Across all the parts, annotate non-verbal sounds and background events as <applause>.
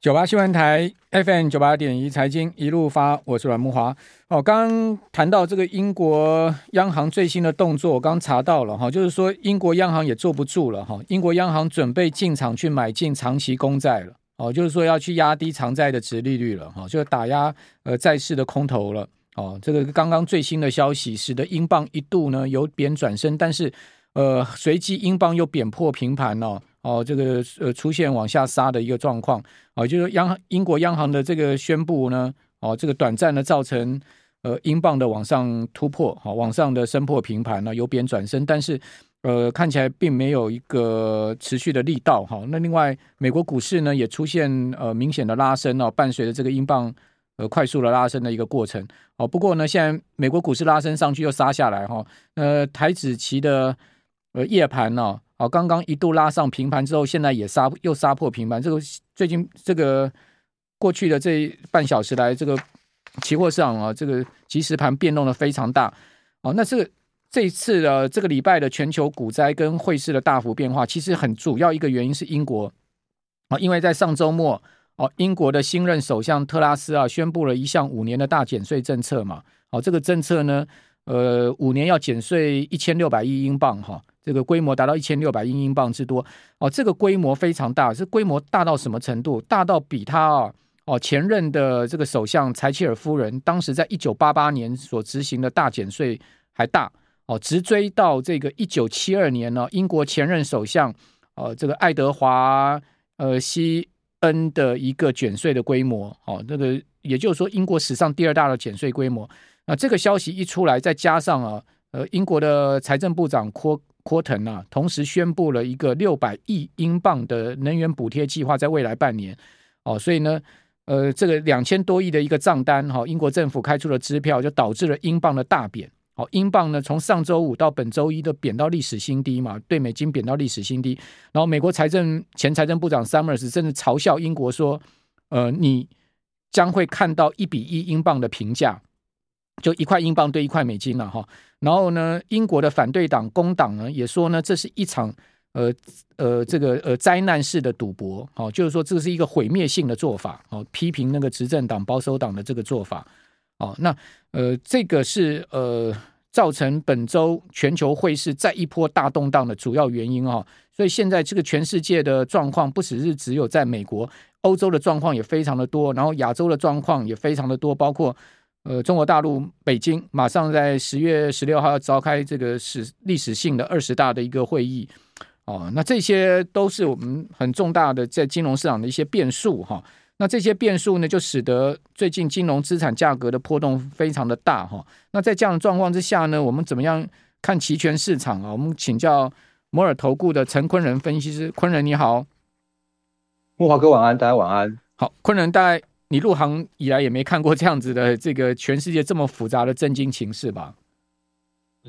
九八新闻台 FM 九八点一财经一路发，我是阮慕华。哦，刚刚谈到这个英国央行最新的动作，我刚查到了哈，就是说英国央行也坐不住了哈，英国央行准备进场去买进长期公债了，哦，就是说要去压低长债的殖利率了哈，就打压呃债市的空头了。哦，这个刚刚最新的消息使得英镑一度呢由贬转升，但是呃随即英镑又贬破平盘了。哦，这个呃出现往下杀的一个状况，哦，就是央英国央行的这个宣布呢，哦，这个短暂的造成呃英镑的往上突破，好、哦，往上的升破平盘呢，由贬转升，但是呃看起来并没有一个持续的力道，哈、哦。那另外美国股市呢也出现呃明显的拉升哦，伴随着这个英镑呃快速的拉升的一个过程，哦，不过呢现在美国股市拉升上去又杀下来哈、哦，呃台指期的呃夜盘呢。哦好，刚刚一度拉上平盘之后，现在也杀又杀破平盘。这个最近这个过去的这半小时来，这个期货市场啊，这个即时盘变动的非常大。哦，那这个这一次的这个礼拜的全球股灾跟汇市的大幅变化，其实很主要一个原因是英国啊，因为在上周末哦，英国的新任首相特拉斯啊，宣布了一项五年的大减税政策嘛。好，这个政策呢，呃，五年要减税一千六百亿英镑哈。这个规模达到一千六百亿英镑之多哦，这个规模非常大，是规模大到什么程度？大到比他啊哦前任的这个首相柴契尔夫人当时在一九八八年所执行的大减税还大哦，直追到这个一九七二年呢，英国前任首相呃这个爱德华呃西恩的一个减税的规模哦，那个也就是说英国史上第二大的减税规模。那这个消息一出来，再加上啊呃英国的财政部长科。霍腾啊，同时宣布了一个六百亿英镑的能源补贴计划，在未来半年哦，所以呢，呃，这个两千多亿的一个账单哈，英国政府开出了支票，就导致了英镑的大贬。哦，英镑呢，从上周五到本周一都贬到历史新低嘛，对美金贬到历史新低。然后，美国财政前财政部长 Summers 甚至嘲笑英国说：“呃，你将会看到一比一英镑的评价。”就一块英镑兑一块美金了哈，然后呢，英国的反对党工党呢也说呢，这是一场呃呃这个呃灾难式的赌博，哦，就是说这是一个毁灭性的做法，哦，批评那个执政党保守党的这个做法，哦，那呃这个是呃造成本周全球汇市再一波大动荡的主要原因哦，所以现在这个全世界的状况不只是只有在美国，欧洲的状况也非常的多，然后亚洲的状况也非常的多，包括。呃，中国大陆北京马上在十月十六号要召开这个史历史性的二十大的一个会议，哦，那这些都是我们很重大的在金融市场的一些变数哈。那这些变数呢，就使得最近金融资产价格的波动非常的大哈。那在这样的状况之下呢，我们怎么样看期权市场啊？我们请教摩尔投顾的陈坤仁分析师，坤仁你好，木华哥晚安，大家晚安。好，坤仁大概。你入行以来也没看过这样子的这个全世界这么复杂的震惊情势吧？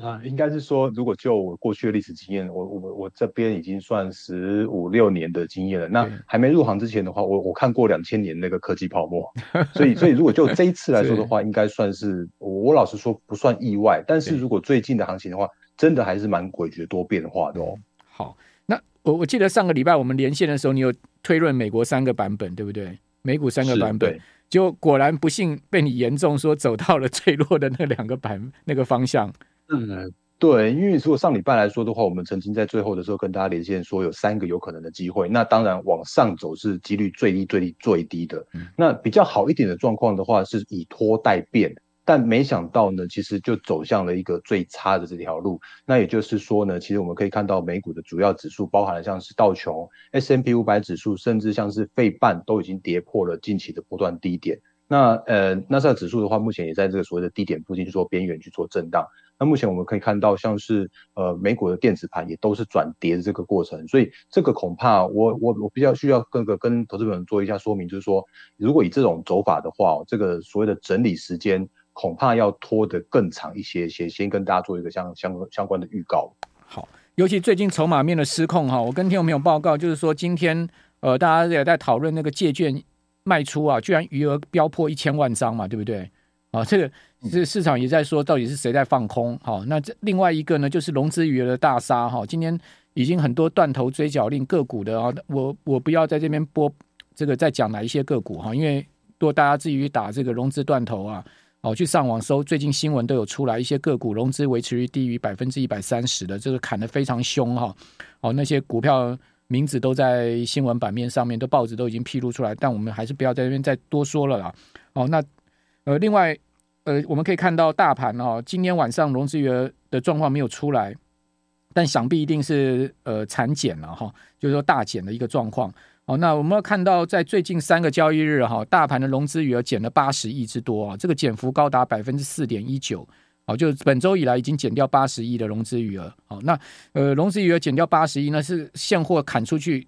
啊，应该是说，如果就我过去的历史经验，我我我这边已经算十五六年的经验了。那还没入行之前的话，我我看过两千年那个科技泡沫，<laughs> 所以所以如果就这一次来说的话，应该算是我我老实说不算意外。但是如果最近的行情的话，真的还是蛮诡谲多变化的哦。好，那我我记得上个礼拜我们连线的时候，你有推论美国三个版本，对不对？美股三个版本，就果然不幸被你严重说走到了最弱的那两个版 <laughs> 那个方向。嗯，对，因为如果上礼拜来说的话，我们曾经在最后的时候跟大家连线说有三个有可能的机会，那当然往上走是几率最低、最低、最低的。嗯、那比较好一点的状况的话，是以拖待变。但没想到呢，其实就走向了一个最差的这条路。那也就是说呢，其实我们可以看到美股的主要指数，包含了像是道琼、S&P 五百指数，甚至像是费半，都已经跌破了近期的波段低点。那呃，纳斯达指数的话，目前也在这个所谓的低点附近去做边缘去做震荡。那目前我们可以看到，像是呃美股的电子盘也都是转跌的这个过程。所以这个恐怕我我我比较需要各个跟投资朋友做一下说明，就是说，如果以这种走法的话，这个所谓的整理时间。恐怕要拖得更长一些些，先跟大家做一个相相相关的预告。好，尤其最近筹码面的失控哈，我跟听众朋友报告，就是说今天呃，大家也在讨论那个借券卖出啊，居然余额飙破一千万张嘛，对不对？啊，这个这个市场也在说，到底是谁在放空？好，那这另外一个呢，就是融资余额的大杀哈，今天已经很多断头追缴令个股的啊，我我不要在这边播这个再讲哪一些个股哈，因为多大家至于打这个融资断头啊，哦，去上网搜，最近新闻都有出来一些个股融资维持率低于百分之一百三十的，这个砍得非常凶哈，哦，那些股票名字都在新闻版面上面，都报纸都已经披露出来，但我们还是不要在这边再多说了啦。哦，那呃，另外呃，我们可以看到大盘哦，今天晚上融资余额的状况没有出来。但想必一定是呃产减了哈，就是说大减的一个状况。好，那我们要看到在最近三个交易日哈，大盘的融资余额减了八十亿之多啊，这个减幅高达百分之四点一九。好，就本周以来已经减掉八十亿的融资余额。好，那呃融资余额减掉八十亿，那是现货砍出去，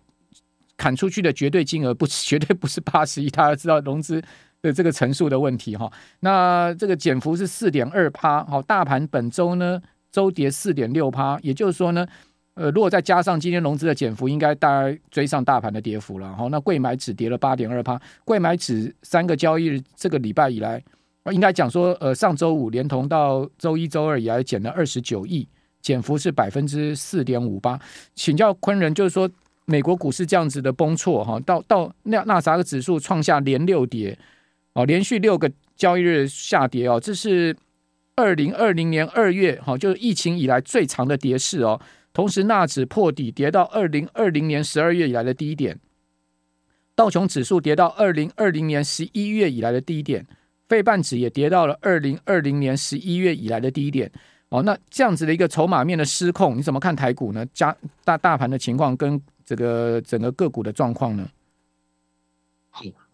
砍出去的绝对金额不 <laughs> 绝对不是八十亿，大家知道融资的这个层数的问题哈。那这个减幅是四点二趴。好，大盘本周呢，周跌四点六趴，也就是说呢，呃，如果再加上今天融资的减幅，应该大概追上大盘的跌幅了。好，那贵买指跌了八点二趴，贵买指三个交易日这个礼拜以来，应该讲说，呃，上周五连同到周一、周二以来减了二十九亿，减幅是百分之四点五八。请教昆仁，就是说美国股市这样子的崩挫，哈，到到那那啥个指数创下连六跌，哦，连续六个交易日下跌哦，这是。二零二零年二月，哈，就是疫情以来最长的跌势哦。同时，纳指破底跌到二零二零年十二月以来的低点，道琼指数跌到二零二零年十一月以来的低点，费半指也跌到了二零二零年十一月以来的低点。哦，那这样子的一个筹码面的失控，你怎么看台股呢？加大大盘的情况跟这个整个个股的状况呢？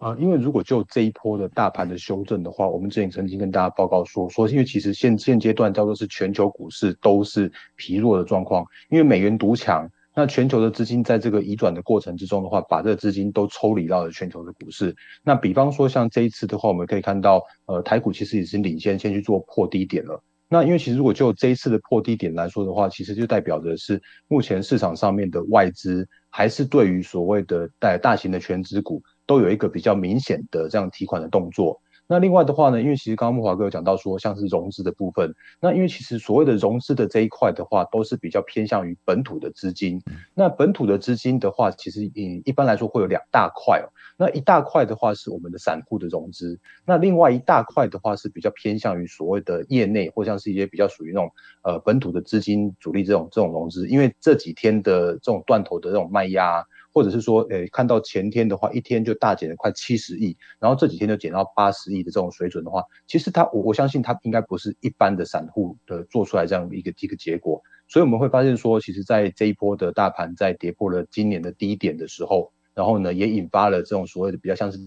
啊，因为如果就这一波的大盘的修正的话，我们之前曾经跟大家报告说，说因为其实现现阶段叫做是全球股市都是疲弱的状况，因为美元独强，那全球的资金在这个移转的过程之中的话，把这个资金都抽离到了全球的股市。那比方说像这一次的话，我们可以看到，呃，台股其实已经领先先去做破低点了。那因为其实如果就这一次的破低点来说的话，其实就代表着是目前市场上面的外资还是对于所谓的大大型的权值股。都有一个比较明显的这样提款的动作。那另外的话呢，因为其实刚刚木华哥有讲到说，像是融资的部分，那因为其实所谓的融资的这一块的话，都是比较偏向于本土的资金。那本土的资金的话，其实嗯一般来说会有两大块哦。那一大块的话是我们的散户的融资，那另外一大块的话是比较偏向于所谓的业内或像是一些比较属于那种呃本土的资金主力这种这种融资。因为这几天的这种断头的这种卖压。或者是说，诶、看到前天的话，一天就大减了快七十亿，然后这几天就减到八十亿的这种水准的话，其实它，我我相信它应该不是一般的散户的做出来这样一个一个结果，所以我们会发现说，其实，在这一波的大盘在跌破了今年的低点的时候，然后呢，也引发了这种所谓的比较像是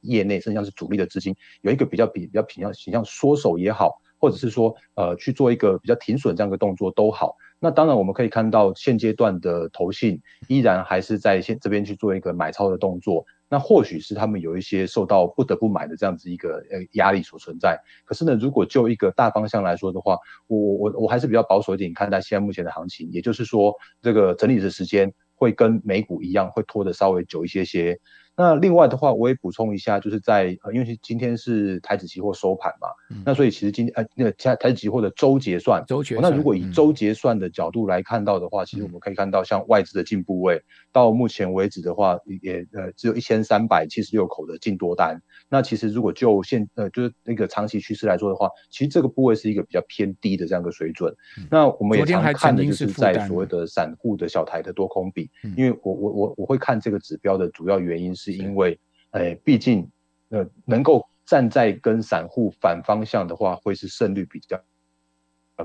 业内，甚至像是主力的资金，有一个比较比比较偏向形象缩手也好，或者是说，呃，去做一个比较停损这样的动作都好。那当然，我们可以看到现阶段的投信依然还是在现这边去做一个买超的动作。那或许是他们有一些受到不得不买的这样子一个呃压力所存在。可是呢，如果就一个大方向来说的话，我我我还是比较保守一点看待现在目前的行情。也就是说，这个整理的时间会跟美股一样，会拖得稍微久一些些。那另外的话，我也补充一下，就是在呃，因为今天是台指期货收盘嘛，嗯、那所以其实今天呃那个台台指期货的周结算，周结算，那如果以周结算的角度来看到的话，嗯、其实我们可以看到，像外资的进部位，嗯、到目前为止的话，也呃只有一千三百七十六口的净多单。那其实如果就现呃就是那个长期趋势来说的话，其实这个部位是一个比较偏低的这样一个水准。嗯、那我们也常看的就是在所谓的散户的小台的多空比，嗯、因为我我我我会看这个指标的主要原因是。是因为，哎，毕竟，呃，能够站在跟散户反方向的话，会是胜率比较。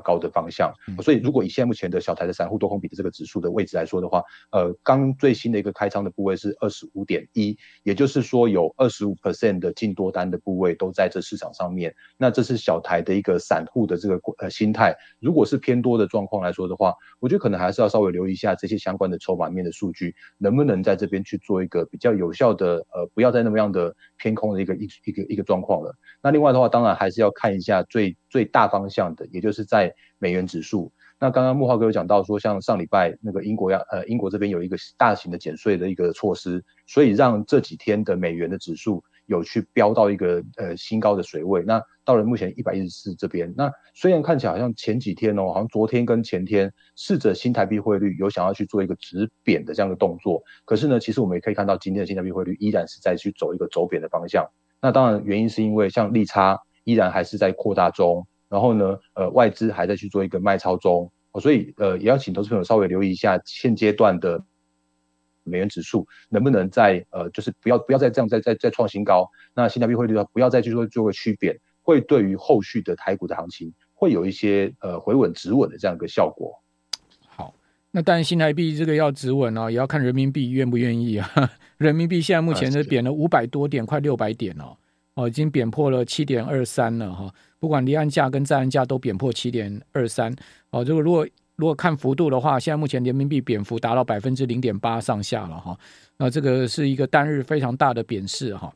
高的方向，所以如果以现在目前的小台的散户多空比的这个指数的位置来说的话，呃，刚最新的一个开仓的部位是二十五点一，也就是说有二十五 percent 的进多单的部位都在这市场上面。那这是小台的一个散户的这个呃心态。如果是偏多的状况来说的话，我觉得可能还是要稍微留意一下这些相关的筹码面的数据，能不能在这边去做一个比较有效的呃，不要再那么样的偏空的一个一一个一个状况了。那另外的话，当然还是要看一下最最大方向的，也就是在。在美元指数，那刚刚慕浩哥有讲到说，像上礼拜那个英国要呃英国这边有一个大型的减税的一个措施，所以让这几天的美元的指数有去飙到一个呃新高的水位。那到了目前一百一十四这边，那虽然看起来好像前几天哦，好像昨天跟前天试着新台币汇率有想要去做一个止贬的这样的动作，可是呢，其实我们也可以看到今天的新台币汇率依然是在去走一个走贬的方向。那当然原因是因为像利差依然还是在扩大中，然后呢，呃外资还在去做一个卖超中。所以，呃，也要请投资朋友稍微留意一下现阶段的美元指数能不能再，呃，就是不要不要再这样再再再创新高。那新台币汇率的话，不要再去做做个趋贬，会对于后续的台股的行情会有一些呃回稳止稳的这样一个效果。好，那当然新台币这个要止稳啊，也要看人民币愿不愿意啊。<laughs> 人民币现在目前是贬了五百多点，快六百点哦，哦，已经贬破了七点二三了哈。不管离岸价跟在岸价都贬破七点二三哦。这个如果如果看幅度的话，现在目前人民币贬幅达到百分之零点八上下了哈。那这个是一个单日非常大的贬势哈。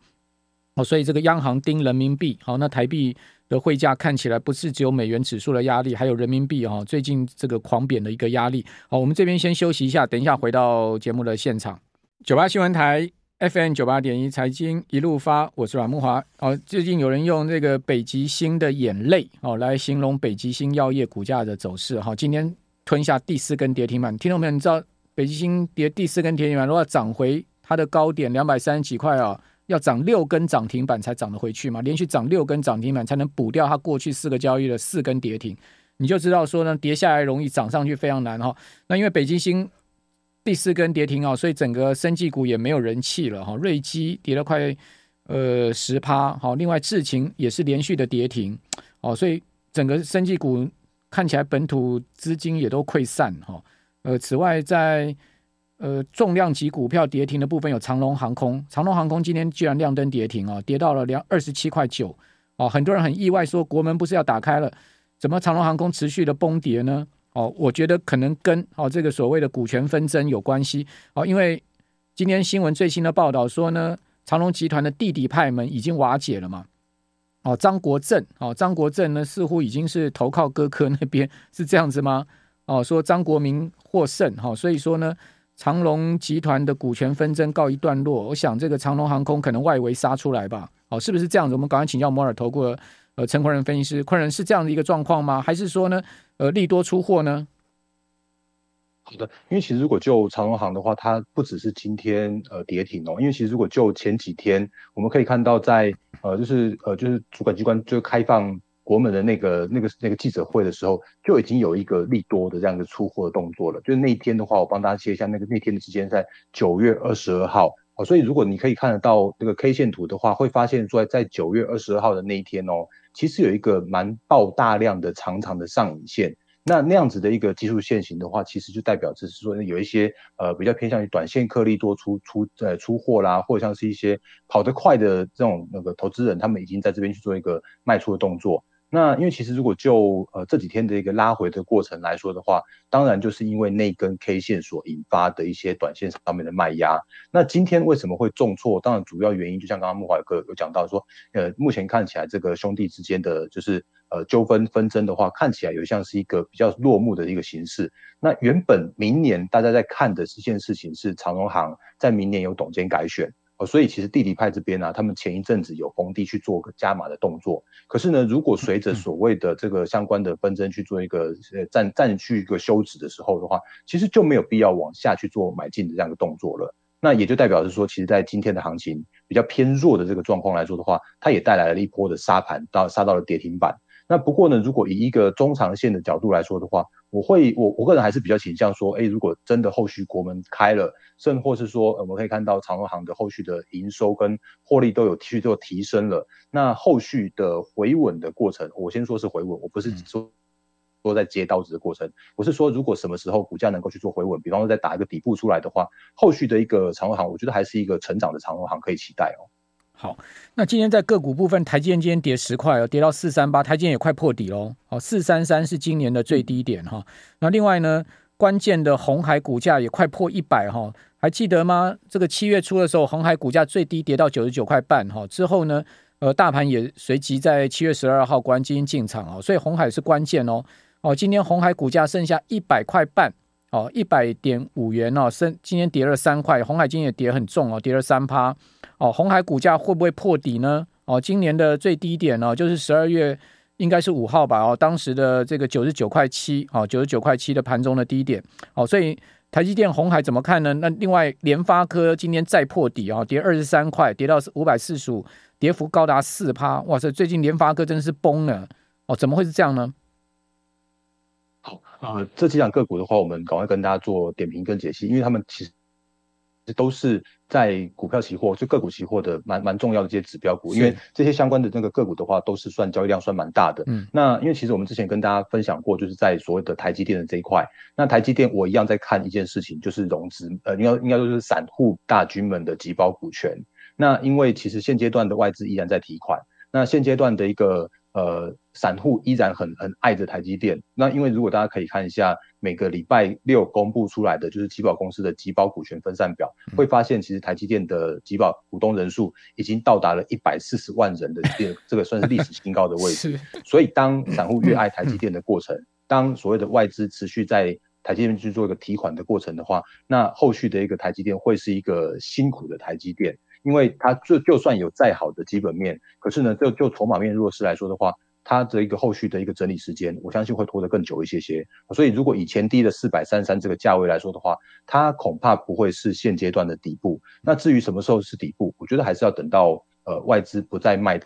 哦，所以这个央行盯人民币，好，那台币的汇价看起来不是只有美元指数的压力，还有人民币哈最近这个狂贬的一个压力。好，我们这边先休息一下，等一下回到节目的现场。九八新闻台。FM 九八点一财经一路发，我是阮慕华。哦，最近有人用这个北极星的眼泪哦来形容北极星药业股价的走势。哈，今天吞下第四根跌停板。听众朋友，你知道北极星跌第四根跌停板，如果涨回它的高点两百三十几块啊，要涨六根涨停板才涨得回去嘛？连续涨六根涨停板才能补掉它过去四个交易的四根跌停。你就知道说呢，跌下来容易，涨上去非常难哈。那因为北极星。第四根跌停啊，所以整个生技股也没有人气了哈。瑞基跌了快呃十趴，好，另外智勤也是连续的跌停，哦，所以整个生技股看起来本土资金也都溃散哈。呃，此外在呃重量级股票跌停的部分有长龙航空，长龙航空今天居然亮灯跌停哦，跌到了两二十七块九，哦，很多人很意外说国门不是要打开了，怎么长龙航空持续的崩跌呢？哦，我觉得可能跟哦这个所谓的股权纷争有关系哦，因为今天新闻最新的报道说呢，长荣集团的弟弟派们已经瓦解了嘛。哦，张国政哦，张国政呢似乎已经是投靠哥哥那边，是这样子吗？哦，说张国民获胜哈，所以说呢，长荣集团的股权纷争告一段落。我想这个长荣航空可能外围杀出来吧？哦，是不是这样子？我们赶快请教摩尔投顾。呃，陈坤仁分析师，坤仁是这样的一个状况吗？还是说呢，呃，利多出货呢？好的，因为其实如果就长荣航的话，它不只是今天呃跌停哦，因为其实如果就前几天，我们可以看到在呃就是呃就是主管机关就开放国门的那个那个那个记者会的时候，就已经有一个利多的这样的出货的动作了。就是那一天的话，我帮大家切一下那个那天的时间在九月二十二号。好，所以如果你可以看得到那个 K 线图的话，会发现说在九月二十二号的那一天哦。其实有一个蛮爆大量的长长的上影线，那那样子的一个技术线型的话，其实就代表着是说有一些呃比较偏向于短线颗粒多出出呃出货啦，或者像是一些跑得快的这种那个投资人，他们已经在这边去做一个卖出的动作。那因为其实如果就呃这几天的一个拉回的过程来说的话，当然就是因为那根 K 线所引发的一些短线上面的卖压。那今天为什么会重挫？当然主要原因就像刚刚慕驊哥有讲到说，呃目前看起来这个兄弟之间的就是呃纠纷纷争的话，看起来有像是一个比较落幕的一个形式。那原本明年大家在看的这件事情是长荣行在明年有董监改选。所以其实弟弟派这边呢、啊，他们前一阵子有逢低去做个加码的动作。可是呢，如果随着所谓的这个相关的纷争去做一个呃暂暂去一个休止的时候的话，其实就没有必要往下去做买进的这样一个动作了。那也就代表是说，其实在今天的行情比较偏弱的这个状况来说的话，它也带来了一波的杀盘，到杀到了跌停板。那不过呢，如果以一个中长线的角度来说的话，我会我我个人还是比较倾向说，哎，如果真的后续国门开了，甚或是说，我们可以看到长荣行的后续的营收跟获利都有继续做提升了，那后续的回稳的过程，我先说是回稳，我不是说说在接刀子的过程，我是说如果什么时候股价能够去做回稳，比方说再打一个底部出来的话，后续的一个长荣行，我觉得还是一个成长的长荣行可以期待哦。好，那今天在个股部分，台积电今天跌十块哦，跌到四三八，台积电也快破底喽。好，四三三是今年的最低点哈。那另外呢，关键的红海股价也快破一百哈，还记得吗？这个七月初的时候，红海股价最低跌到九十九块半哈，之后呢，呃，大盘也随即在七月十二号关金进场啊，所以红海是关键哦。哦，今天红海股价剩下一百块半哦，一百点五元哦，升今天跌了三块，鸿海今天也跌很重哦，跌了三趴哦，鸿海股价会不会破底呢？哦，今年的最低点哦，就是十二月应该是五号吧哦，当时的这个九十九块七哦，九十九块七的盘中的低点哦，所以台积电、红海怎么看呢？那另外联发科今天再破底哦，跌二十三块，跌到五百四十五，跌幅高达四趴，哇塞，最近联发科真的是崩了哦，怎么会是这样呢？好，呃，这几档个股的话，我们赶快跟大家做点评跟解析，因为他们其实都是在股票期货，就个股期货的蛮蛮重要的这些指标股，因为这些相关的那个个股的话，都是算交易量算蛮大的。嗯，那因为其实我们之前跟大家分享过，就是在所谓的台积电的这一块，那台积电我一样在看一件事情，就是融资，呃，应该应该说是散户大军们的集包股权。那因为其实现阶段的外资依然在提款，那现阶段的一个。呃，散户依然很很爱着台积电。那因为如果大家可以看一下每个礼拜六公布出来的就是集保公司的集保股权分散表，嗯、会发现其实台积电的集保股东人数已经到达了一百四十万人的这这个算是历史新高的位置。所以当散户越爱台积电的过程，当所谓的外资持续在台积电去做一个提款的过程的话，那后续的一个台积电会是一个辛苦的台积电。因为它就就算有再好的基本面，可是呢，就就筹码面弱势来说的话，它的一个后续的一个整理时间，我相信会拖得更久一些些。所以，如果以前低的四百三十三这个价位来说的话，它恐怕不会是现阶段的底部。那至于什么时候是底部，我觉得还是要等到呃外资不再卖。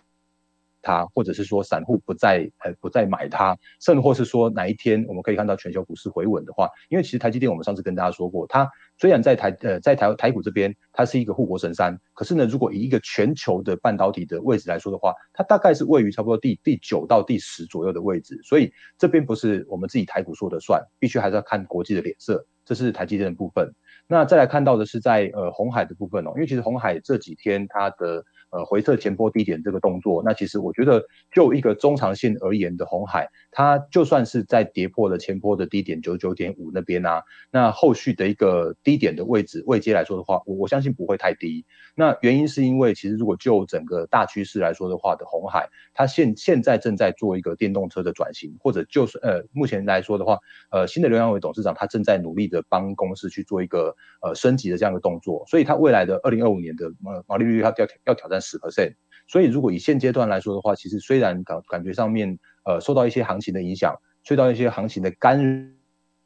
它，或者是说散户不再呃不再买它，甚或是说哪一天我们可以看到全球股市回稳的话，因为其实台积电我们上次跟大家说过，它虽然在台呃在台台股这边它是一个护国神山，可是呢，如果以一个全球的半导体的位置来说的话，它大概是位于差不多第第九到第十左右的位置，所以这边不是我们自己台股说的算，必须还是要看国际的脸色，这是台积电的部分。那再来看到的是在呃红海的部分哦，因为其实红海这几天它的。呃，回撤前波低点这个动作，那其实我觉得就一个中长线而言的红海，它就算是在跌破了前波的低点九九点五那边啊，那后续的一个低点的位置位阶来说的话，我我相信不会太低。那原因是因为其实如果就整个大趋势来说的话的红海，它现现在正在做一个电动车的转型，或者就是呃目前来说的话，呃新的刘扬伟董事长他正在努力的帮公司去做一个呃升级的这样的动作，所以他未来的二零二五年的呃毛利率要要要挑战。十 percent，所以如果以现阶段来说的话，其实虽然感感觉上面呃受到一些行情的影响，受到一些行情的干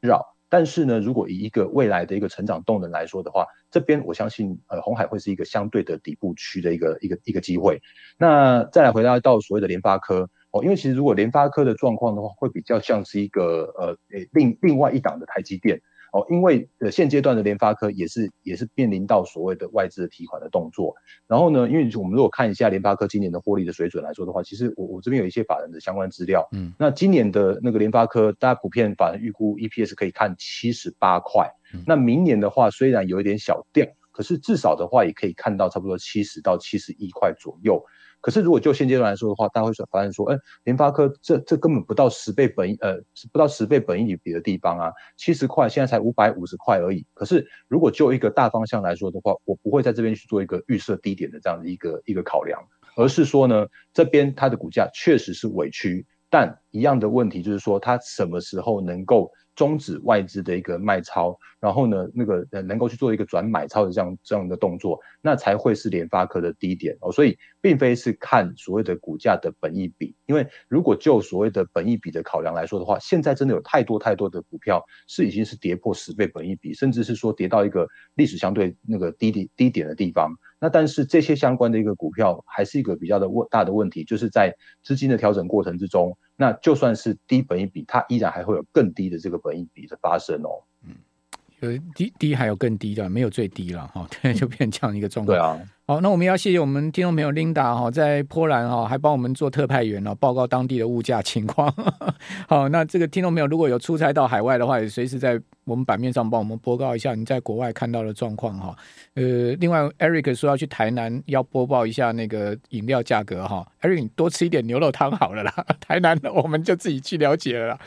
扰，但是呢，如果以一个未来的一个成长动能来说的话，这边我相信呃红海会是一个相对的底部区的一个一个一个机会。那再来回到到所谓的联发科哦，因为其实如果联发科的状况的话，会比较像是一个呃诶另另外一档的台积电。哦，因为呃现阶段的联发科也是也是面临到所谓的外资的提款的动作，然后呢，因为我们如果看一下联发科今年的获利的水准来说的话，其实我我这边有一些法人的相关资料，嗯，那今年的那个联发科，大家普遍法人预估 EPS 可以看七十八块，嗯，那明年的话虽然有一点小掉，可是至少的话也可以看到差不多七十到七十一块左右。可是，如果就现阶段来说的话，大家会发现说，哎，联发科这这根本不到十倍本，呃，不到十倍本益比的地方啊，七十块现在才五百五十块而已。可是，如果就一个大方向来说的话，我不会在这边去做一个预设低点的这样的一个一个考量，而是说呢，这边它的股价确实是委屈，但一样的问题就是说，它什么时候能够终止外资的一个卖超，然后呢，那个呃能够去做一个转买超的这样这样的动作，那才会是联发科的低点哦。所以并非是看所谓的股价的本益比，因为如果就所谓的本益比的考量来说的话，现在真的有太多太多的股票是已经是跌破十倍本益比，甚至是说跌到一个历史相对那个低点低点的地方。那但是这些相关的一个股票还是一个比较的问大的问题，就是在资金的调整过程之中，那就算是低本益比，它依然还会有更低的这个本。本益比的发生哦，有低低还有更低的，没有最低了哈，对，就变这样一个状况。对啊，好，那我们要谢谢我们听众朋友 Linda 哈，在波兰哈还帮我们做特派员哦，报告当地的物价情况。<laughs> 好，那这个听众朋友如果有出差到海外的话，也随时在我们版面上帮我们播告一下你在国外看到的状况哈。呃，另外 Eric 说要去台南要播报一下那个饮料价格哈，Eric 你多吃一点牛肉汤好了啦，<laughs> 台南我们就自己去了解了啦。